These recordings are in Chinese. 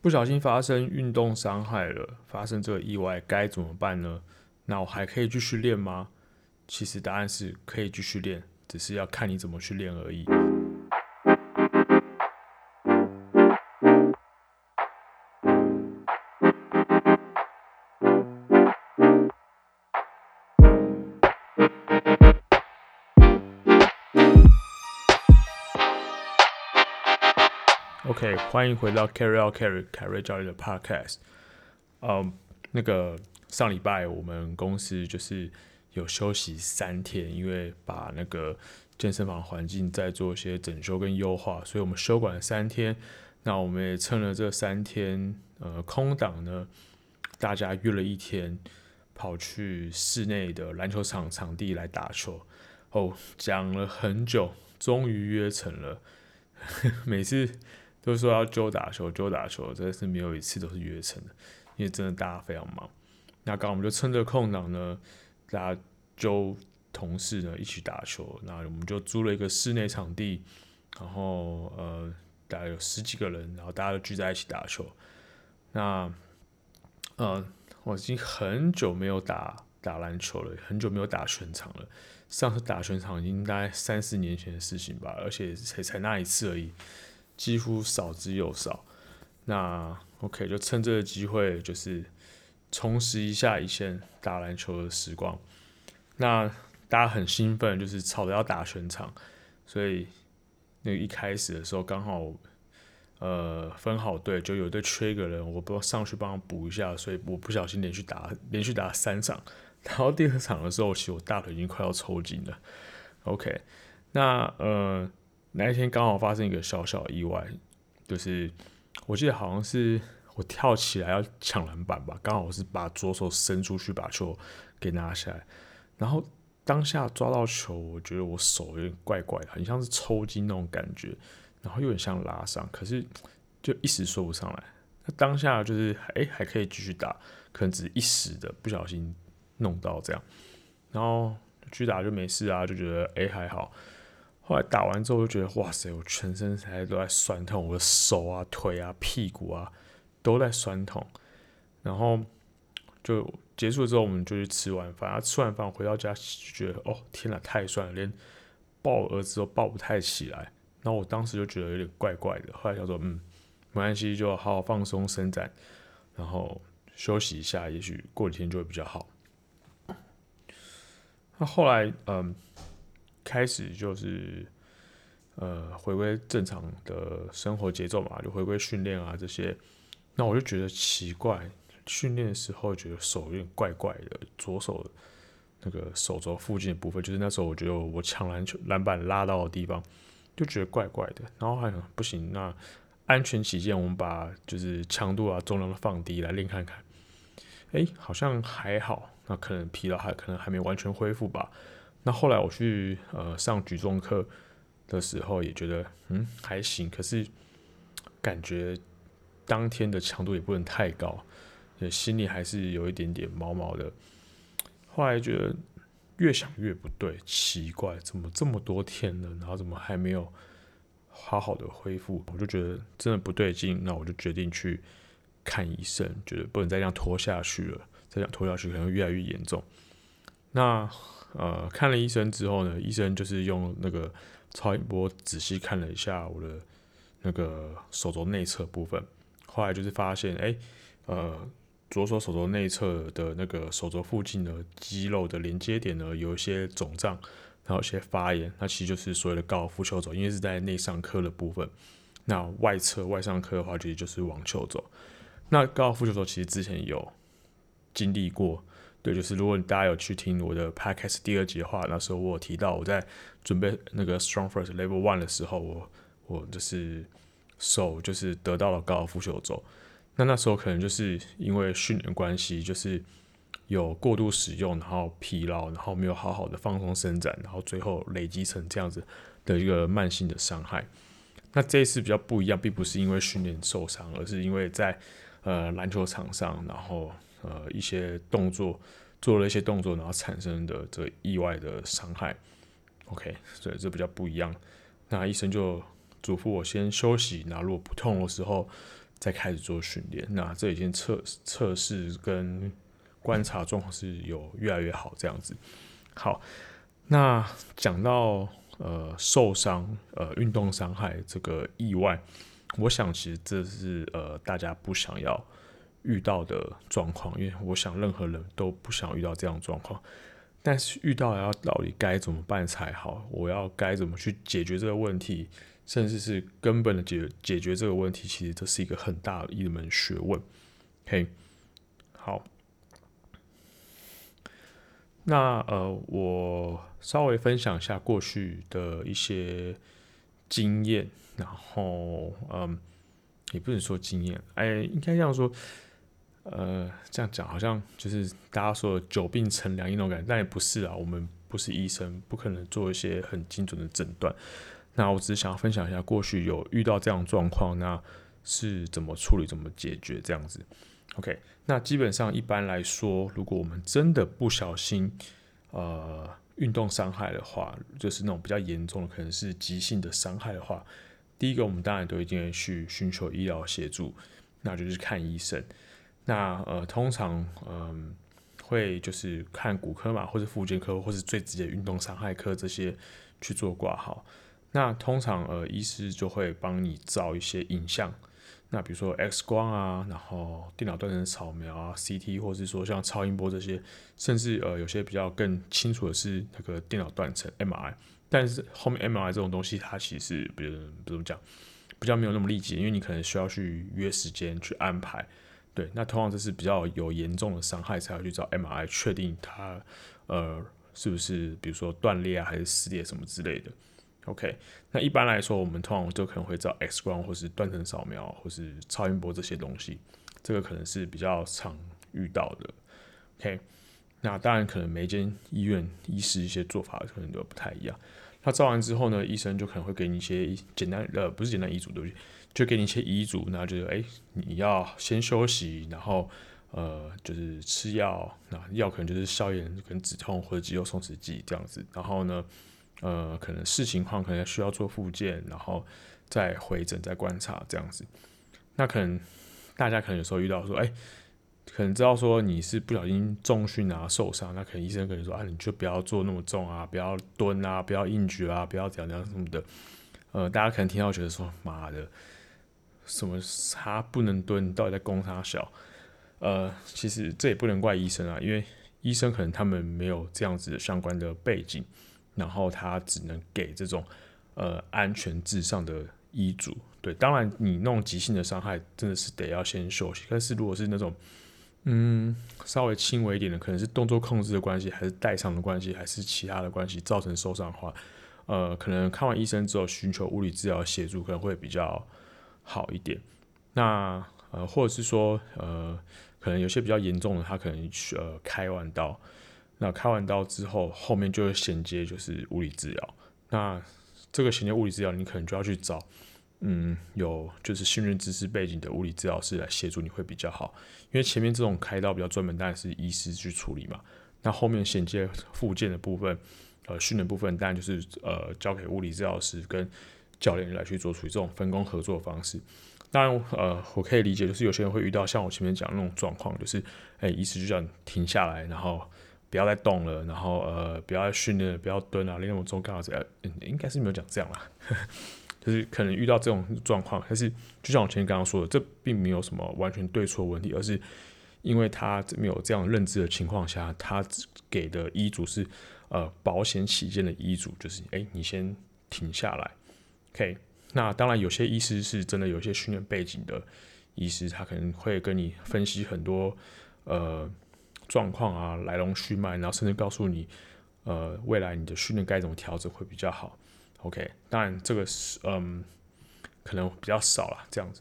不小心发生运动伤害了，发生这个意外该怎么办呢？那我还可以继续练吗？其实答案是可以继续练，只是要看你怎么去练而已。OK，欢迎回到 Carry Out Carry 凯瑞教练的 Podcast。嗯，那个上礼拜我们公司就是有休息三天，因为把那个健身房环境再做一些整修跟优化，所以我们休馆了三天。那我们也趁了这三天呃空档呢，大家约了一天跑去室内的篮球场场地来打球。哦，讲了很久，终于约成了。每次。都说要揪打球，揪打球，真的是没有一次都是约成的，因为真的大家非常忙。那刚好我们就趁着空档呢，大家揪同事呢一起打球。那我们就租了一个室内场地，然后呃，大概有十几个人，然后大家都聚在一起打球。那呃，我已经很久没有打打篮球了，很久没有打全场了。上次打全场已经大概三四年前的事情吧，而且才才那一次而已。几乎少之又少，那 OK 就趁这个机会，就是重拾一下以前打篮球的时光。那大家很兴奋，就是吵着要打全场，所以那一开始的时候刚好呃分好队，就有队缺一个人，我不知道上去帮他补一下，所以我不小心连续打连续打三场，然后第二场的时候，其实我大腿已经快要抽筋了。OK，那呃。那一天刚好发生一个小小的意外，就是我记得好像是我跳起来要抢篮板吧，刚好是把左手伸出去把球给拿下来，然后当下抓到球，我觉得我手有点怪怪的，很像是抽筋那种感觉，然后又很像拉伤，可是就一时说不上来。那当下就是哎、欸、还可以继续打，可能只是一时的不小心弄到这样，然后去打就没事啊，就觉得哎、还好。后来打完之后，就觉得哇塞，我全身才都在酸痛，我的手啊、腿啊、屁股啊都在酸痛。然后就结束之后，我们就去吃完饭。吃完饭回到家就觉得，哦天哪，太酸了，连抱儿子都抱不太起来。然后我当时就觉得有点怪怪的。后来想说，嗯，没关系，就好好放松伸展，然后休息一下，也许过几天就会比较好。那后来，嗯。开始就是，呃，回归正常的生活节奏嘛，就回归训练啊这些。那我就觉得奇怪，训练的时候觉得手有点怪怪的，左手那个手肘附近的部分，就是那时候我觉得我抢篮球篮板拉到的地方，就觉得怪怪的。然后还想不行，那安全起见，我们把就是强度啊、重量都放低来练看看。哎，好像还好，那可能疲劳还可能还没完全恢复吧。那后来我去呃上举重课的时候，也觉得嗯还行，可是感觉当天的强度也不能太高，心里还是有一点点毛毛的。后来觉得越想越不对，奇怪，怎么这么多天了，然后怎么还没有好好的恢复？我就觉得真的不对劲，那我就决定去看医生，觉得不能再这样拖下去了，再这样拖下去可能越来越严重。那。呃，看了医生之后呢，医生就是用那个超音波仔细看了一下我的那个手肘内侧部分，后来就是发现，哎、呃，左手手肘内侧的那个手肘附近的肌肉的连接点呢，有一些肿胀，然后有些发炎，那其实就是所谓的高尔夫球肘，因为是在内上髁的部分。那外侧外上髁的话，其实就是网球肘。那高尔夫球肘其实之前有经历过。对，就是如果大家有去听我的 podcast 第二集的话，那时候我有提到我在准备那个 Strong First Level One 的时候，我我就是手就是得到了高尔夫球肘。那那时候可能就是因为训练关系，就是有过度使用，然后疲劳，然后没有好好的放松伸展，然后最后累积成这样子的一个慢性的伤害。那这一次比较不一样，并不是因为训练受伤，而是因为在呃篮球场上，然后。呃，一些动作做了一些动作，然后产生的这个意外的伤害，OK，所以这比较不一样。那医生就嘱咐我先休息，那如果不痛的时候再开始做训练。那这已经测测试跟观察状况是有越来越好这样子。好，那讲到呃受伤呃运动伤害这个意外，我想其实这是呃大家不想要遇到的状况，因为我想任何人都不想遇到这样状况。但是遇到要到底该怎么办才好？我要该怎么去解决这个问题，甚至是根本的解解决这个问题，其实这是一个很大的一门学问。OK，好，那呃，我稍微分享一下过去的一些经验，然后嗯，也不能说经验，哎，应该这样说。呃，这样讲好像就是大家说久病成良医那种感觉，但也不是啊。我们不是医生，不可能做一些很精准的诊断。那我只是想要分享一下，过去有遇到这样状况，那是怎么处理、怎么解决这样子。OK，那基本上一般来说，如果我们真的不小心呃运动伤害的话，就是那种比较严重的，可能是急性的伤害的话，第一个我们当然都一定会去寻求医疗协助，那就是看医生。那呃，通常嗯、会就是看骨科嘛，或者附件科，或是最直接运动伤害科这些去做挂号。那通常呃，医师就会帮你照一些影像，那比如说 X 光啊，然后电脑断层扫描啊，CT，或是说像超音波这些，甚至呃，有些比较更清楚的是那个电脑断层 MRI。但是后面 MRI 这种东西，它其实比如怎么讲，比较没有那么立即，因为你可能需要去约时间去安排。对，那通常这是比较有严重的伤害才会去找 MRI 确定它，呃，是不是比如说断裂啊，还是撕裂什么之类的。OK，那一般来说，我们通常就可能会找 X 光或是断层扫描或是超音波这些东西，这个可能是比较常遇到的。OK，那当然可能每间医院医师一些做法可能都不太一样。那照完之后呢，医生就可能会给你一些简单呃，不是简单医嘱，对不对？就给你一些遗嘱，然后就是哎，你要先休息，然后呃，就是吃药，那药可能就是消炎跟止痛或者肌肉松弛剂这样子。然后呢，呃，可能视情况可能需要做复健，然后再回诊再观察这样子。那可能大家可能有时候遇到说，哎，可能知道说你是不小心重训啊受伤，那可能医生可能说啊，你就不要做那么重啊，不要蹲啊，不要硬举啊，不要怎样怎样什么的。呃，大家可能听到觉得说，妈的。什么他不能蹲？到底在攻他小？呃，其实这也不能怪医生啊，因为医生可能他们没有这样子相关的背景，然后他只能给这种呃安全至上的医嘱。对，当然你那种急性的伤害真的是得要先休息。但是如果是那种嗯稍微轻微一点的，可能是动作控制的关系，还是代偿的关系，还是其他的关系造成受伤的话，呃，可能看完医生之后寻求物理治疗协助可能会比较。好一点，那呃，或者是说呃，可能有些比较严重的，他可能去呃开完刀，那开完刀之后，后面就会衔接就是物理治疗。那这个衔接物理治疗，你可能就要去找嗯有就是训练知识背景的物理治疗师来协助你会比较好，因为前面这种开刀比较专门，当然是医师去处理嘛。那后面衔接附件的部分，呃，训练部分当然就是呃交给物理治疗师跟。教练来去做处理，这种分工合作方式，当然，呃，我可以理解，就是有些人会遇到像我前面讲那种状况，就是，哎、欸，医师就叫你停下来，然后不要再动了，然后呃，不要再训练，不要蹲啊，练那种重干啊，嗯，应该是没有讲这样啦，就是可能遇到这种状况，但是就像我前面刚刚说的，这并没有什么完全对错问题，而是因为他没有这样认知的情况下，他给的医嘱是呃保险起见的医嘱，就是哎、你先停下来。OK，那当然有些医师是真的有些训练背景的医师，他可能会跟你分析很多呃状况啊、来龙去脉，然后甚至告诉你呃未来你的训练该怎么调整会比较好。OK，当然这个是嗯可能比较少了这样子。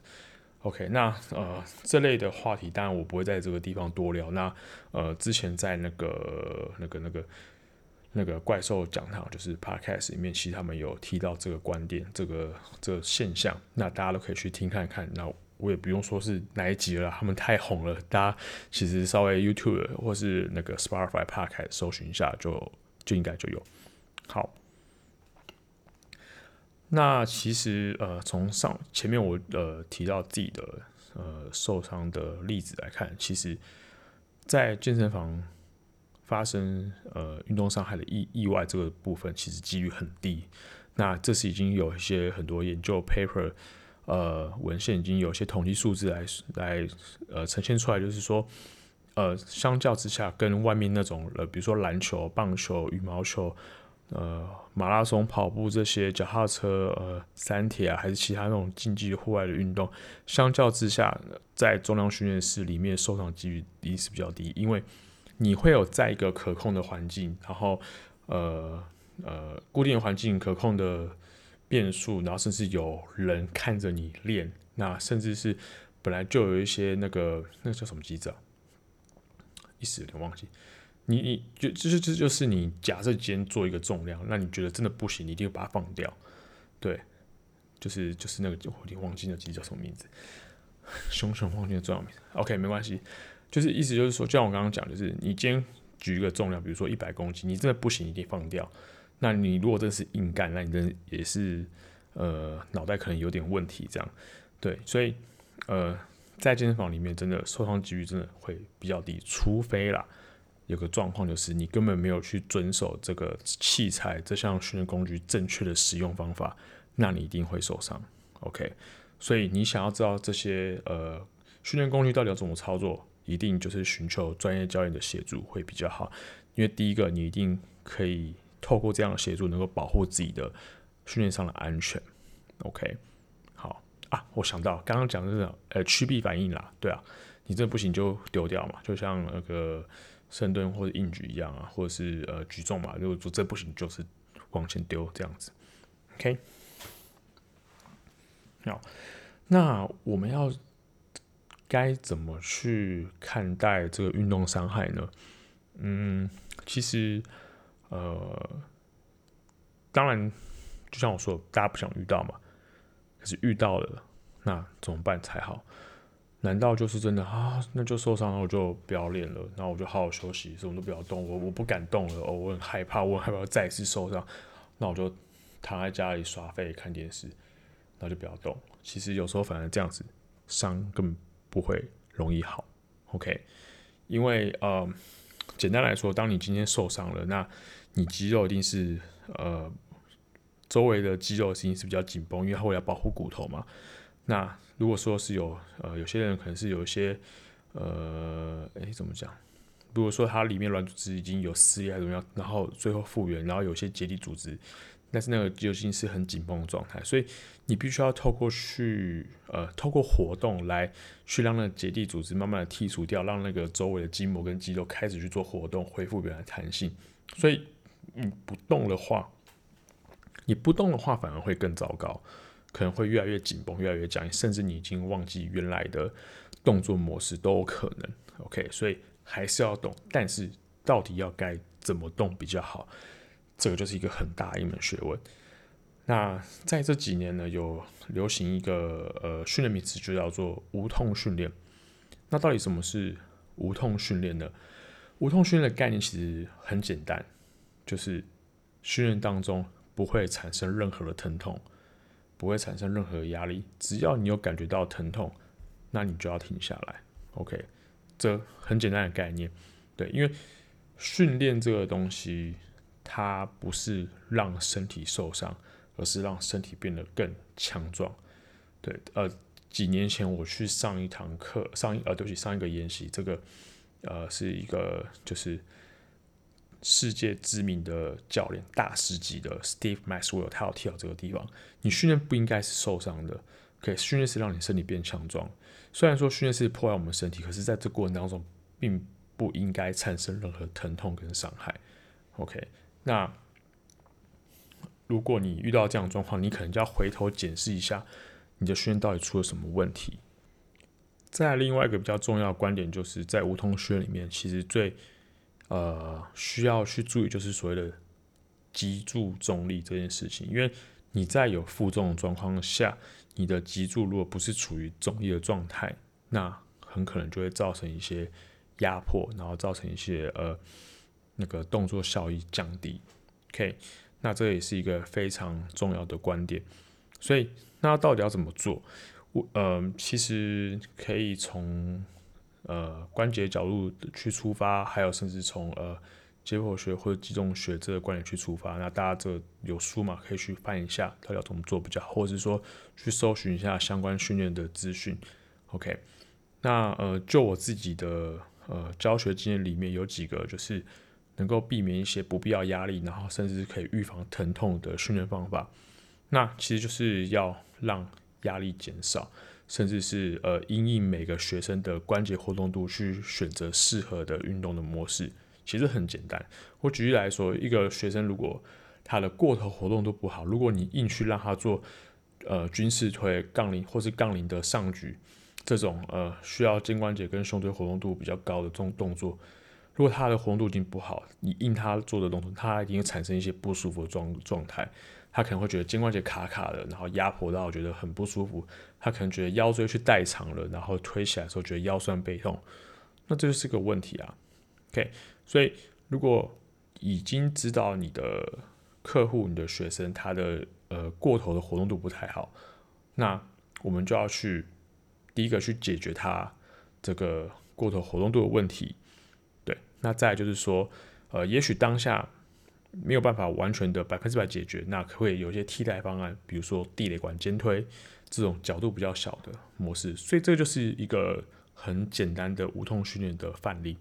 OK，那呃这类的话题当然我不会在这个地方多聊。那呃之前在那个那个那个。那个怪兽讲堂就是 Podcast 里面，其实他们有提到这个观点，这个这个现象，那大家都可以去听看看。那我也不用说是哪一集了，他们太红了，大家其实稍微 YouTube 或是那个 Spotify Podcast 搜寻一下，就就应该就有。好，那其实呃，从上前面我呃提到自己的呃受伤的例子来看，其实，在健身房发生呃运动伤害的意意外这个部分，其实几率很低。那这是已经有一些很多研究 paper，呃文献已经有一些统计数字来来呃呈现出来，就是说，呃相较之下，跟外面那种呃比如说篮球、棒球、羽毛球。呃，马拉松、跑步这些，脚踏车、呃，三铁啊，还是其他那种竞技户外的运动，相较之下，在重量训练室里面受伤几率一定是比较低，因为你会有在一个可控的环境，然后呃呃固定环境、可控的变数，然后甚至有人看着你练，那甚至是本来就有一些那个那个叫什么机制啊，一时有点忘记。你你就就是这就是你假设今天做一个重量，那你觉得真的不行，你一定要把它放掉，对，就是就是那个我有点忘记那机叫什么名字，熊熊忘记了重要。OK，没关系，就是意思就是说，就像我刚刚讲，就是你今天举一个重量，比如说一百公斤，你真的不行，你一定放掉。那你如果真是硬干，那你真也是呃脑袋可能有点问题，这样对，所以呃在健身房里面真的受伤几率真的会比较低，除非啦。有个状况就是你根本没有去遵守这个器材这项训练工具正确的使用方法，那你一定会受伤。OK，所以你想要知道这些呃训练工具到底要怎么操作，一定就是寻求专业教练的协助会比较好。因为第一个，你一定可以透过这样的协助，能够保护自己的训练上的安全。OK，好啊，我想到刚刚讲的这种呃曲臂反应啦，对啊，你这不行就丢掉嘛，就像那个。深蹲或者硬举一样啊，或者是呃举重嘛，如果说这不行，就是往前丢这样子。OK，好，那我们要该怎么去看待这个运动伤害呢？嗯，其实呃，当然，就像我说，大家不想遇到嘛，可是遇到了，那怎么办才好？难道就是真的啊？那就受伤了，我就不要练了，然后我就好好休息，什么都不要动，我我不敢动了，哦，我很害怕，我害怕再次受伤，那我就躺在家里耍废看电视，那就不要动。其实有时候反而这样子伤根本不会容易好，OK？因为呃，简单来说，当你今天受伤了，那你肌肉一定是呃周围的肌肉一定是比较紧绷，因为它为了保护骨头嘛。那如果说是有呃有些人可能是有一些呃诶怎么讲？如果说它里面软组织已经有撕裂还怎么样，然后最后复原，然后有些结缔组织，但是那个肌肉筋是很紧绷的状态，所以你必须要透过去呃透过活动来去让那个结缔组织慢慢的剔除掉，让那个周围的筋膜跟肌肉开始去做活动，恢复原来弹性。所以你不动的话，你不动的话反而会更糟糕。可能会越来越紧绷，越来越僵硬，甚至你已经忘记原来的动作模式都有可能。OK，所以还是要动，但是到底要该怎么动比较好，这个就是一个很大一门学问。那在这几年呢，有流行一个呃训练名词，就叫做无痛训练。那到底什么是无痛训练呢？无痛训练的概念其实很简单，就是训练当中不会产生任何的疼痛。不会产生任何压力，只要你有感觉到疼痛，那你就要停下来。OK，这很简单的概念，对，因为训练这个东西，它不是让身体受伤，而是让身体变得更强壮。对，呃，几年前我去上一堂课，上一呃，对不起，上一个研习，这个呃是一个就是。世界知名的教练，大师级的 Steve Maxwell，他有提到这个地方。你训练不应该是受伤的，可以训练是让你身体变强壮。虽然说训练是破坏我们身体，可是在这过程当中，并不应该产生任何疼痛跟伤害。OK，那如果你遇到这样的状况，你可能就要回头检视一下你的训练到底出了什么问题。再来另外一个比较重要的观点，就是在无痛训练里面，其实最呃，需要去注意就是所谓的脊柱中立这件事情，因为你在有负重的状况下，你的脊柱如果不是处于中立的状态，那很可能就会造成一些压迫，然后造成一些呃那个动作效益降低。OK，那这也是一个非常重要的观点。所以，那到底要怎么做？我呃，其实可以从呃关节角度去出发，还有甚至从呃解剖学或者肌动学这个观点去出发。那大家这有书嘛，可以去翻一下，到底要怎么做比较好，或者是说去搜寻一下相关训练的资讯。OK，那呃，就我自己的呃教学经验里面有几个就是能够避免一些不必要压力，然后甚至可以预防疼痛的训练方法。那其实就是要让压力减少，甚至是呃因应每个学生的关节活动度去选择适合的运动的模式。其实很简单，我举例来说，一个学生如果他的过头活动度不好，如果你硬去让他做呃军事推、杠铃或是杠铃的上举这种呃需要肩关节跟胸椎活动度比较高的这种动作，如果他的活动度已经不好，你硬他做的动作，他一定产生一些不舒服的状状态。他可能会觉得肩关节卡卡的，然后压迫到觉得很不舒服。他可能觉得腰椎去代偿了，然后推起来的时候觉得腰酸背痛。那这就是个问题啊。OK，所以如果已经知道你的客户、你的学生他的呃过头的活动度不太好，那我们就要去第一个去解决他这个过头活动度的问题。对，那再就是说，呃，也许当下。没有办法完全的百分之百解决，那可以有一些替代方案，比如说地雷管肩推这种角度比较小的模式，所以这就是一个很简单的无痛训练的范例。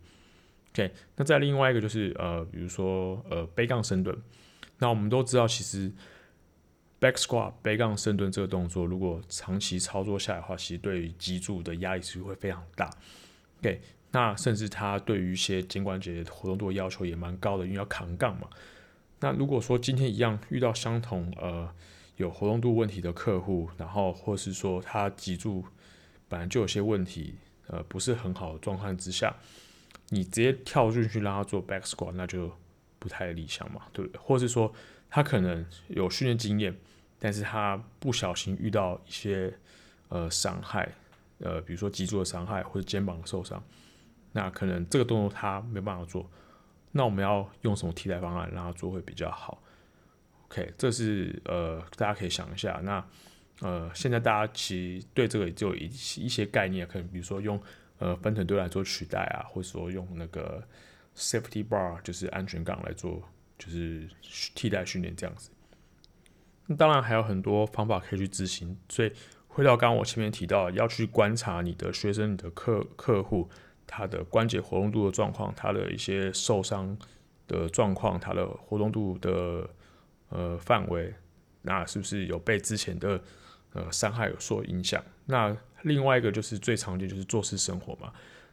OK，那再另外一个就是呃，比如说呃背杠深蹲，那我们都知道其实 back squat 背杠深蹲这个动作，如果长期操作下来的话，其实对于脊柱的压力是会非常大。OK，那甚至它对于一些肩关节活动度要求也蛮高的，因为要扛杠嘛。那如果说今天一样遇到相同呃有活动度问题的客户，然后或是说他脊柱本来就有些问题，呃不是很好的状况之下，你直接跳进去让他做 back squat，那就不太理想嘛，对不对？或是说他可能有训练经验，但是他不小心遇到一些呃伤害，呃比如说脊柱的伤害或者肩膀受伤，那可能这个动作他没办法做。那我们要用什么替代方案让他做会比较好？OK，这是呃大家可以想一下。那呃现在大家其实对这个就有一一些概念，可能比如说用呃分臀队来做取代啊，或者说用那个 safety bar 就是安全杠来做就是替代训练这样子。那当然还有很多方法可以去执行。所以回到刚刚我前面提到，要去观察你的学生、你的客客户。他的关节活动度的状况，他的一些受伤的状况，他的活动度的呃范围，那是不是有被之前的呃伤害有所影响？那另外一个就是最常见就是坐式生活嘛。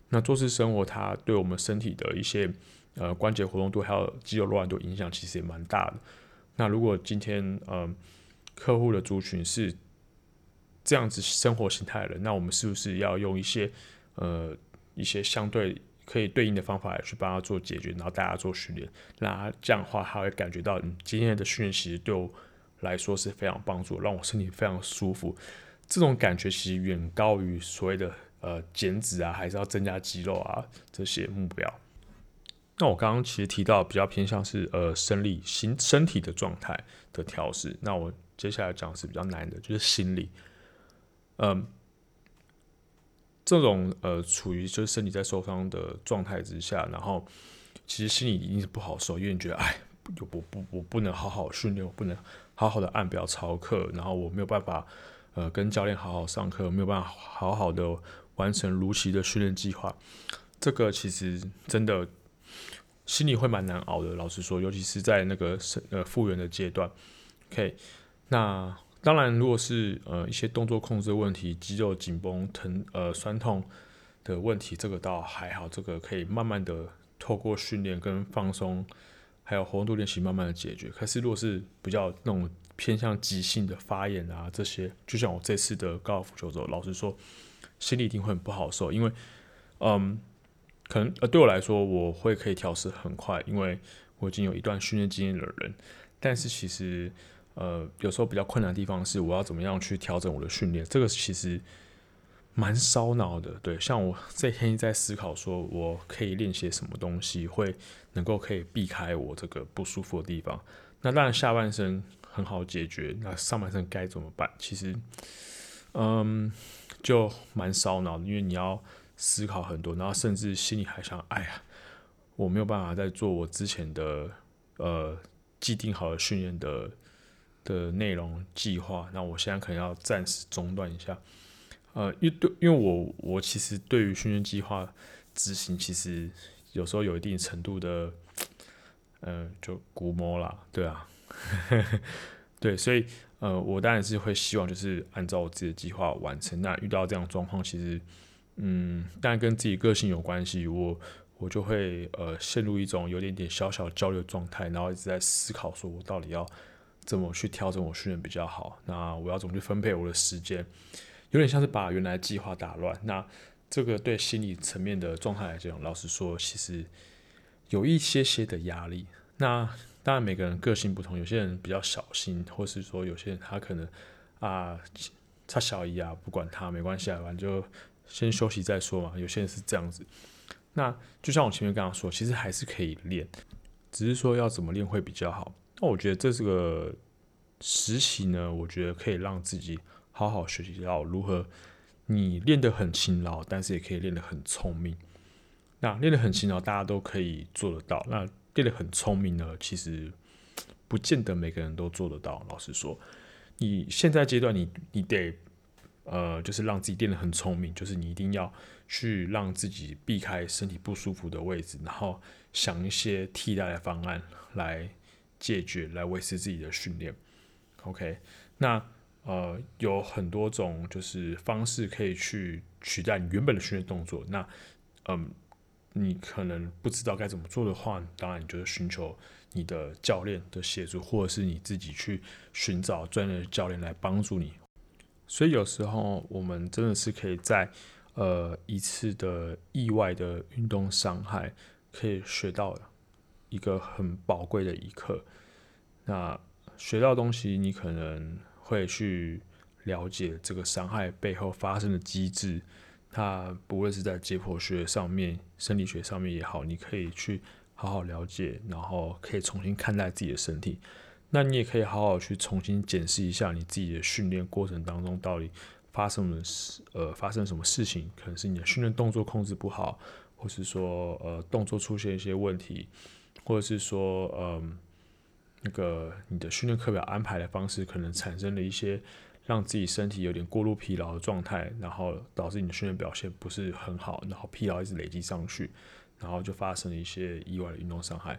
那坐式生活它对我们身体的一些呃关节活动度还有肌肉柔软度影响其实也蛮大的。那如果今天、呃、客户的族群是这样子生活形态的，那我们是不是要用一些呃一些相对可以对应的方法来去帮他做解决，然后大家做训练，那这样的话他会感觉到，嗯，今天的训练其实对我来说是非常帮助，让我身体非常舒服。这种感觉其实远高于所谓的呃减脂啊，还是要增加肌肉啊这些目标。那我刚刚其实提到比较偏向是呃生理心身体的状态的调试，那我接下来讲是比较难的，就是心理，嗯。这种呃，处于就是身体在受伤的状态之下，然后其实心里一定是不好受，因为你觉得哎，我不不我不能好好训练，我不能好好的按表操课，然后我没有办法呃跟教练好好上课，没有办法好好的完成如期的训练计划。这个其实真的心里会蛮难熬的，老实说，尤其是在那个呃复原的阶段。OK，那。当然，如果是呃一些动作控制问题，肌肉紧绷、疼呃酸痛的问题，这个倒还好，这个可以慢慢的透过训练跟放松，还有活动度练习慢慢的解决。可是如果是比较那种偏向急性的发炎啊这些，就像我这次的高尔夫球手，老实说，心里一定会很不好受，因为嗯，可能呃对我来说，我会可以调试很快，因为我已经有一段训练经验的人，但是其实。呃，有时候比较困难的地方是，我要怎么样去调整我的训练？这个其实蛮烧脑的。对，像我这天在思考，说我可以练些什么东西，会能够可以避开我这个不舒服的地方。那当然下半身很好解决，那上半身该怎么办？其实，嗯，就蛮烧脑的，因为你要思考很多，然后甚至心里还想，哎呀，我没有办法再做我之前的呃既定好的训练的的内容计划，那我现在可能要暂时中断一下。呃，因为对，因为我我其实对于训练计划执行，其实有时候有一定程度的，呃，就估摸啦，对啊，对，所以呃，我当然是会希望就是按照我自己的计划完成。那遇到这样状况，其实，嗯，当然跟自己个性有关系，我我就会呃陷入一种有点点小小焦虑状态，然后一直在思考，说我到底要怎么去调整我训练比较好，那我要怎么去分配我的时间。有点像是把原来计划打乱，那这个对心理层面的状态来讲，老实说，其实有一些些的压力。那当然每个人个性不同，有些人比较小心，或是说有些人他可能啊，他小姨啊，不管他没关系啊，反正就先休息再说嘛。有些人是这样子。那就像我前面刚刚说，其实还是可以练，只是说要怎么练会比较好。那我觉得这是个实习呢，我觉得可以让自己。好好学习到如何，你练得很勤劳，但是也可以练得很聪明。那练得很勤劳，大家都可以做得到。那练得很聪明呢，其实不见得每个人都做得到。老实说，你现在阶段你，你得呃，就是让自己练得很聪明，就是你一定要去让自己避开身体不舒服的位置，然后想一些替代的方案来解决，来维持自己的训练。OK，那。呃，有很多种就是方式可以去取代你原本的训练动作。那，嗯、你可能不知道该怎么做的话，当然你就是寻求你的教练的协助，或者是你自己去寻找专业的教练来帮助你。所以有时候我们真的是可以在呃一次的意外的运动伤害，可以学到的一个很宝贵的一课。那学到东西，你可能。会去了解这个伤害背后发生的机制，它不论是在解剖学上面、生理学上面也好，你可以去好好了解，然后可以重新看待自己的身体。那你也可以好好去重新检视一下你自己的训练过程当中到底发生了事，呃，发生什么事情？可能是你的训练动作控制不好，或是说呃动作出现一些问题，或者是说嗯。那个你的训练课表安排的方式，可能产生了一些让自己身体有点过度疲劳的状态，然后导致你的训练表现不是很好，然后疲劳一直累积上去，然后就发生了一些意外的运动伤害。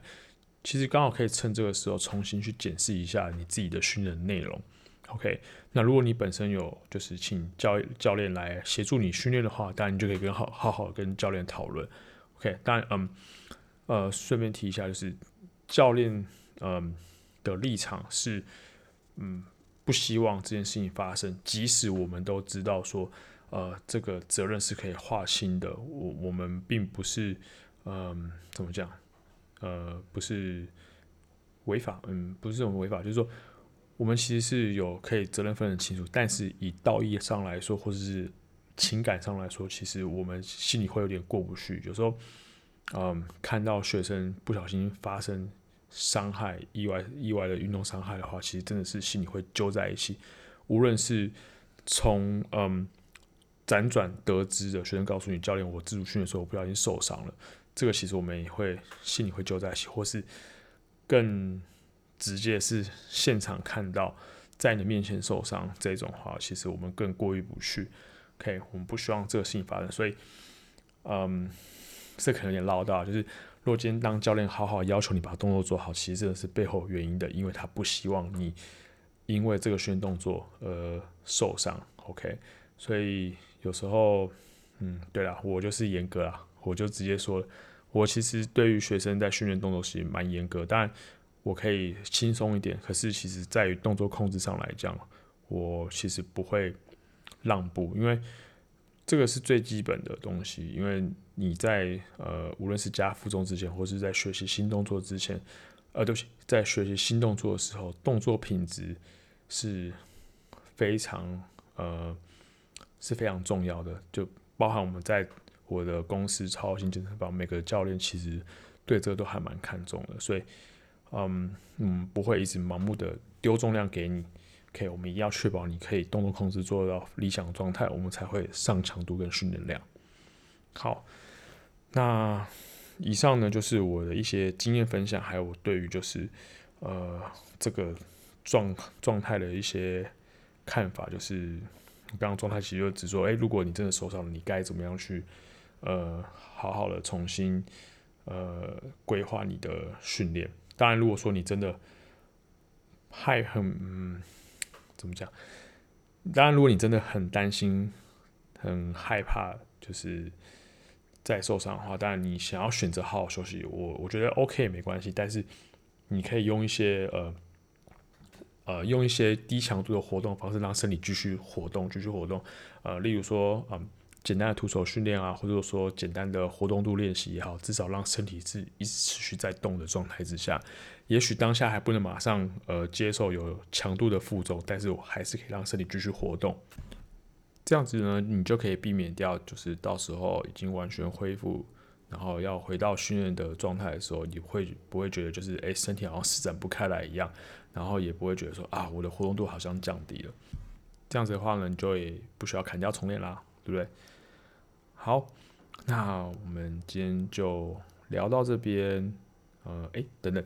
其实刚好可以趁这个时候重新去检视一下你自己的训练内容。OK，那如果你本身有就是请教教练来协助你训练的话，当然你就可以跟好好好跟教练讨论。OK，当然嗯呃顺便提一下，就是教练嗯。的立场是，嗯，不希望这件事情发生。即使我们都知道说，呃，这个责任是可以划清的。我我们并不是，嗯、怎么讲？呃，不是违法，嗯，不是这种违法，就是说，我们其实是有可以责任分得清楚。但是以道义上来说，或者是情感上来说，其实我们心里会有点过不去。有时候，嗯、看到学生不小心发生。伤害意外意外的运动伤害的话，其实真的是心里会揪在一起。无论是从嗯辗转得知的学生告诉你，教练，我自主训练的时候不小心受伤了，这个其实我们也会心里会揪在一起。或是更直接是现场看到在你面前受伤这种话，其实我们更过意不去。OK，我们不希望这个事情发生，所以嗯，这可能有点唠叨，就是。若今天当教练好好要求你把动作做好，其实真的是背后原因的，因为他不希望你因为这个训练动作而受伤。OK，所以有时候，嗯，对了，我就是严格啦，我就直接说，我其实对于学生在训练动作其实蛮严格，但我可以轻松一点，可是其实在于动作控制上来讲，我其实不会让步，因为。这个是最基本的东西，因为你在呃，无论是加负重之前，或是在学习新动作之前，呃，对不起，在学习新动作的时候，动作品质是非常呃是非常重要的，就包含我们在我的公司超新健身房，每个教练其实对这个都还蛮看重的，所以嗯嗯，不会一直盲目的丢重量给你，OK，我们一定要确保你可以动作控制做到理想状态，我们才会上强度跟训练量。好，那以上呢就是我的一些经验分享，还有我对于就是呃这个状状态的一些看法，就是刚刚状态其实就只说，哎，如果你真的受伤了，你该怎么样去呃好好的重新呃规划你的训练。当然，如果说你真的害很。怎么讲？当然，如果你真的很担心、很害怕，就是再受伤的话，当然你想要选择好好休息，我我觉得 OK 没关系。但是你可以用一些呃呃用一些低强度的活动方式，让身体继续活动、继续活动。呃，例如说，嗯、呃，简单的徒手训练啊，或者说简单的活动度练习也好，至少让身体是一直持续在动的状态之下。也许当下还不能马上呃接受有强度的负重，但是我还是可以让身体继续活动。这样子呢，你就可以避免掉，就是到时候已经完全恢复，然后要回到训练的状态的时候，你会不会觉得就是诶，身体好像施展不开来一样，然后也不会觉得说啊我的活动度好像降低了。这样子的话呢，你就也不需要砍掉重练啦，对不对？好，那我们今天就聊到这边，呃，诶，等等。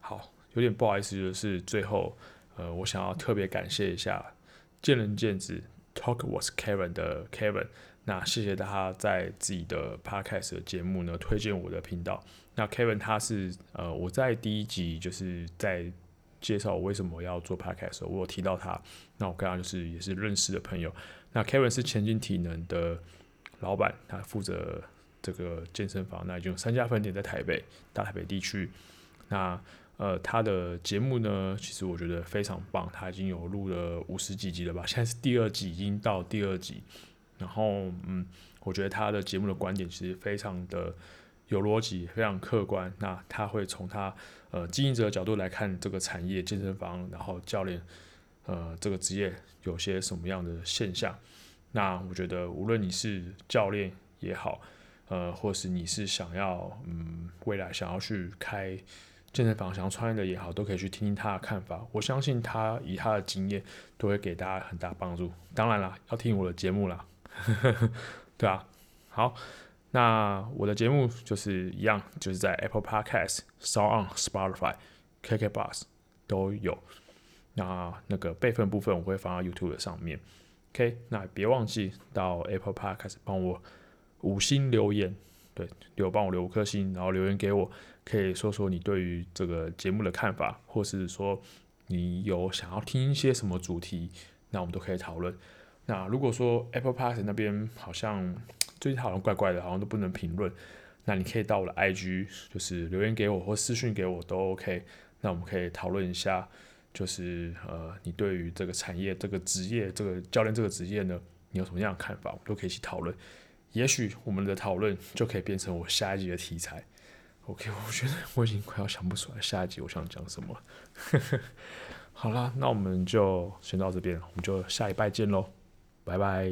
好，有点不好意思，就是最后，呃，我想要特别感谢一下见仁见智 Talk was Kevin 的 Kevin，那谢谢他在自己的 Podcast 的节目呢推荐我的频道。那 Kevin 他是呃我在第一集就是在介绍我为什么要做 Podcast，我有提到他，那我跟他就是也是认识的朋友。那 Kevin 是前进体能的老板，他负责这个健身房，那已经有三家分店在台北大台北地区，那。呃，他的节目呢，其实我觉得非常棒。他已经有录了五十几集了吧？现在是第二集，已经到第二集。然后，嗯，我觉得他的节目的观点其实非常的有逻辑，非常客观。那他会从他呃经营者的角度来看这个产业健身房，然后教练呃这个职业有些什么样的现象。那我觉得，无论你是教练也好，呃，或是你是想要嗯未来想要去开。健身房想要创业的也好，都可以去听听他的看法。我相信他以他的经验，都会给大家很大帮助。当然啦，要听我的节目啦，对啊。好，那我的节目就是一样，就是在 Apple Podcast、SoundOn、Spotify、KKBox 都有。那那个备份部分我会放到 YouTube 上面。OK，那别忘记到 Apple Podcast 帮我五星留言，对，留帮我留五颗星，然后留言给我。可以说说你对于这个节目的看法，或是说你有想要听一些什么主题，那我们都可以讨论。那如果说 Apple Podcast 那边好像最近好像怪怪的，好像都不能评论，那你可以到我的 IG，就是留言给我或私讯给我都 OK。那我们可以讨论一下，就是呃，你对于这个产业、这个职业、这个教练这个职业呢，你有什么样的看法？我们都可以一起讨论。也许我们的讨论就可以变成我下一集的题材。OK，我觉得我已经快要想不出来下一集我想讲什么。好啦，那我们就先到这边，我们就下一拜见喽，拜拜。